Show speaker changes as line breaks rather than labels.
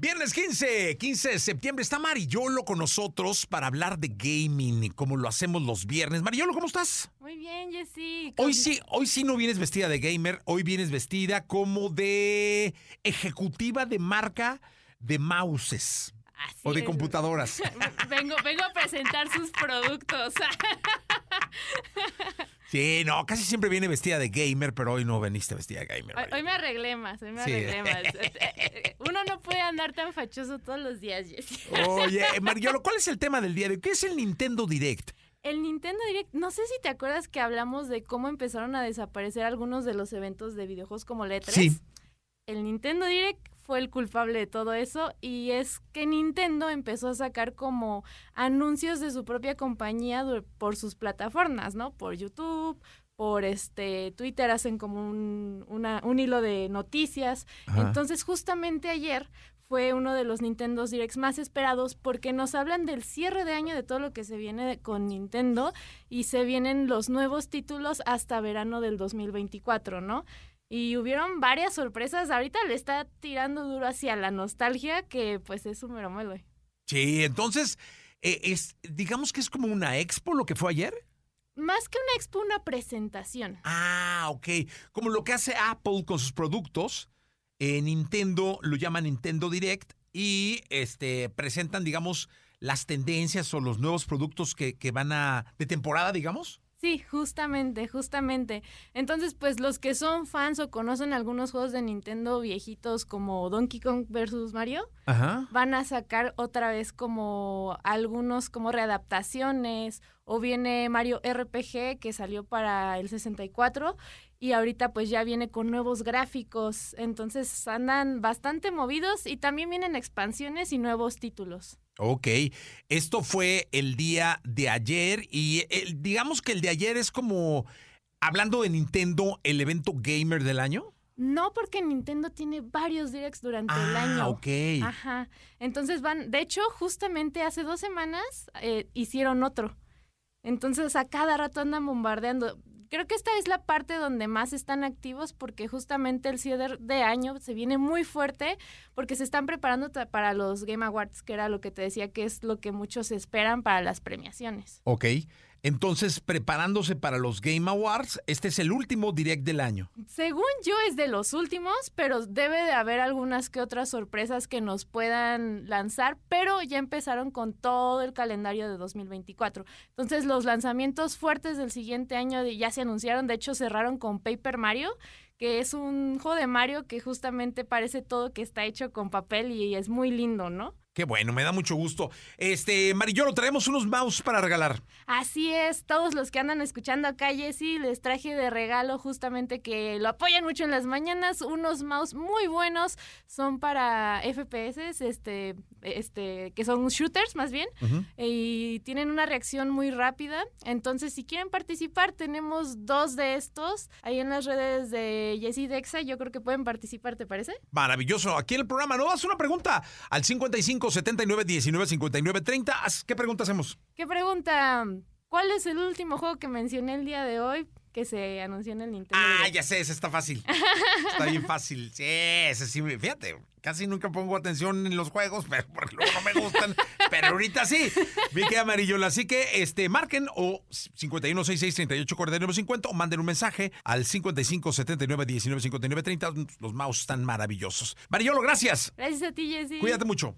Viernes 15, 15 de septiembre, está Mariolo con nosotros para hablar de gaming, como lo hacemos los viernes. Mariolo, ¿cómo estás?
Muy bien, Jessy.
Hoy sí, hoy sí no vienes vestida de gamer, hoy vienes vestida como de ejecutiva de marca de mouses
Así
o de
es.
computadoras.
Vengo, vengo a presentar sus productos.
Sí, no, casi siempre viene vestida de gamer, pero hoy no veniste vestida de gamer.
Hoy, me arreglé más, hoy me
Sí.
arreglé más. Eh, eh, Uno no puede andar tan fachoso todos los días, Jessy.
Oye, Mariolo, ¿cuál es el tema del día de hoy? ¿Qué es el Nintendo Direct?
El Nintendo Direct, no sé si te acuerdas que hablamos de cómo empezaron a desaparecer algunos de los eventos de videojuegos como E3.
Sí.
El Nintendo Direct fue el culpable de todo eso y es que Nintendo empezó a sacar como anuncios de su propia compañía por sus plataformas, ¿no? Por YouTube, por este Twitter hacen como un, una- un hilo de noticias.
Ajá.
Entonces justamente ayer fue uno de los Nintendo Directs más esperados porque nos hablan del cierre de año de todo lo que se viene con Nintendo y se vienen los nuevos títulos hasta verano del 2024, ¿no? Y hubieron varias sorpresas. Ahorita le está tirando duro hacia la nostalgia, que pues es un mero mole.
Sí, entonces, eh, es, digamos que es como una expo lo que fue ayer.
Más que una expo, una presentación.
Ah, ok. Como lo que hace Apple con sus productos, eh, Nintendo lo llama Nintendo Direct y este presentan, digamos, las tendencias o los nuevos productos que, que van a. de temporada, digamos.
Sí, justamente, justamente. Entonces, pues los que son fans o conocen algunos juegos de Nintendo viejitos como Donkey Kong vs. Mario,
Ajá.
van a sacar otra vez como algunos como readaptaciones o viene Mario RPG que salió para el 64 y ahorita pues ya viene con nuevos gráficos, entonces andan bastante movidos y también vienen expansiones y nuevos títulos.
Ok. Esto fue el día de ayer y el- digamos que el de ayer es como. Hablando de Nintendo, el evento gamer del año.
No porque Nintendo tiene varios directs durante el
ah,
año.
ok.
Ajá. Entonces van, de hecho, justamente hace dos semanas eh, hicieron otro. Entonces a cada rato andan bombardeando. Creo que esta es la parte donde más están activos porque justamente el cierre de año se viene muy fuerte porque se están preparando para los Game Awards, que era lo que te decía que es lo que muchos esperan para las premiaciones.
Ok. Entonces, preparándose para los Game Awards, este es el último direct del año.
Según yo es de los últimos, pero debe de haber algunas que otras sorpresas que nos puedan lanzar, pero ya empezaron con todo el calendario de 2024. Entonces los lanzamientos fuertes del siguiente año ya se anunciaron, de hecho cerraron con Paper Mario, que es un juego de Mario que justamente parece todo que está hecho con papel y es muy lindo, ¿no?
Qué bueno, me da mucho gusto. Este, Marillolo, traemos unos mouse para regalar.
Así es, todos los que andan escuchando acá, Jessy, les traje de regalo justamente que lo apoyan mucho en las mañanas, unos mouse muy buenos, son para FPS, este, este, que son shooters más bien, y tienen una reacción muy rápida. Entonces, si quieren participar, tenemos dos de estos ahí en las redes de Jessy Dexa, yo creo que pueden participar, ¿te parece?
Maravilloso. Aquí en el programa, ¿no? Haz una pregunta al 55 79 19 59 30. Haz- ¿Qué pregunta hacemos?
¿Qué pregunta? ¿Cuál es el último juego que mencioné el día de hoy que se anunció en el Nintendo?
Ah,
Direct?
ya sé, ese está fácil. Está bien fácil. Sí, ese sí. Fíjate, casi nunca pongo atención en los juegos, pero porque luego no me gustan. pero ahorita sí. Vi que amarillo. Así que este, marquen o 5166 38 49 50 o manden un mensaje al 55 79 19 59 30. Los mouse están maravillosos. Marillolo, gracias.
Gracias a ti, Jessy.
Cuídate mucho.